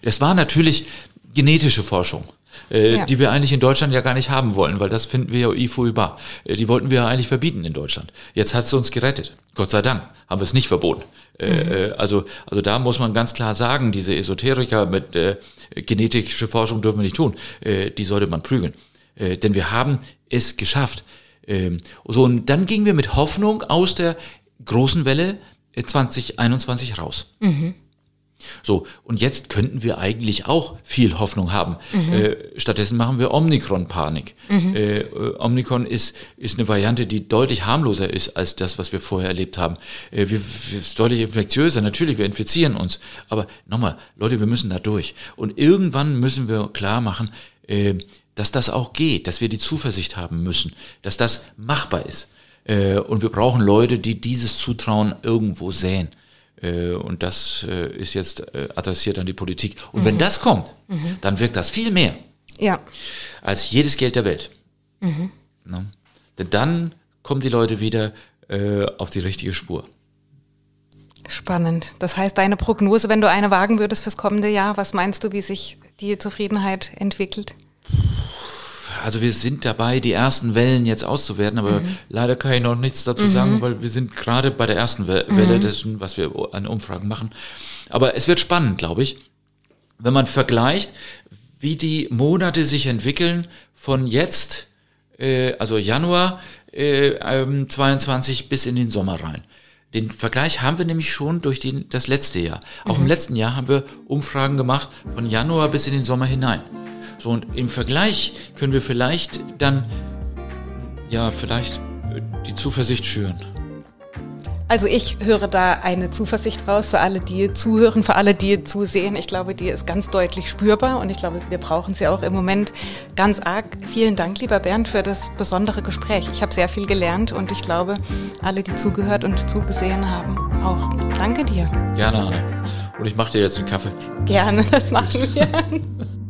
Es war natürlich genetische Forschung. Äh, ja. die wir eigentlich in Deutschland ja gar nicht haben wollen, weil das finden wir ja IFUIBA. Äh, die wollten wir ja eigentlich verbieten in Deutschland. Jetzt hat es uns gerettet. Gott sei Dank haben wir es nicht verboten. Äh, mhm. Äh, also, also da muss man ganz klar sagen, diese Esoteriker mit äh, genetische Forschung dürfen wir nicht tun. Die sollte man prügeln. Denn wir haben es geschafft. Ähm, so, und dann gingen wir mit Hoffnung aus der großen Welle 2021 raus. Mhm. So, und jetzt könnten wir eigentlich auch viel Hoffnung haben. Mhm. Äh, stattdessen machen wir Omikron-Panik. Mhm. Äh, Omikron ist, ist eine Variante, die deutlich harmloser ist als das, was wir vorher erlebt haben. Äh, wir, wir ist deutlich infektiöser, natürlich, wir infizieren uns. Aber nochmal, Leute, wir müssen da durch. Und irgendwann müssen wir klar machen, äh, dass das auch geht, dass wir die Zuversicht haben müssen, dass das machbar ist. Äh, und wir brauchen Leute, die dieses Zutrauen irgendwo sehen. Äh, und das äh, ist jetzt adressiert an die Politik. Und mhm. wenn das kommt, mhm. dann wirkt das viel mehr ja. als jedes Geld der Welt. Mhm. Ne? Denn dann kommen die Leute wieder auf die richtige Spur. Spannend. Das heißt, deine Prognose, wenn du eine wagen würdest fürs kommende Jahr, was meinst du, wie sich die Zufriedenheit entwickelt? Also wir sind dabei, die ersten Wellen jetzt auszuwerten, aber mhm. leider kann ich noch nichts dazu mhm. sagen, weil wir sind gerade bei der ersten Welle mhm. dessen, was wir an Umfragen machen. Aber es wird spannend, glaube ich, wenn man vergleicht, wie die Monate sich entwickeln von jetzt, äh, also Januar äh, 22 bis in den Sommer rein. Den Vergleich haben wir nämlich schon durch den, das letzte Jahr. Auch mhm. im letzten Jahr haben wir Umfragen gemacht von Januar bis in den Sommer hinein. So, und im Vergleich können wir vielleicht dann, ja, vielleicht äh, die Zuversicht schüren. Also ich höre da eine Zuversicht raus für alle, die zuhören, für alle, die zusehen. Ich glaube, die ist ganz deutlich spürbar und ich glaube, wir brauchen sie auch im Moment ganz arg. Vielen Dank, lieber Bernd, für das besondere Gespräch. Ich habe sehr viel gelernt und ich glaube, alle, die zugehört und zugesehen haben, auch. Danke dir. Gerne, Anne. Und ich mache dir jetzt einen Kaffee. Gerne, das machen wir.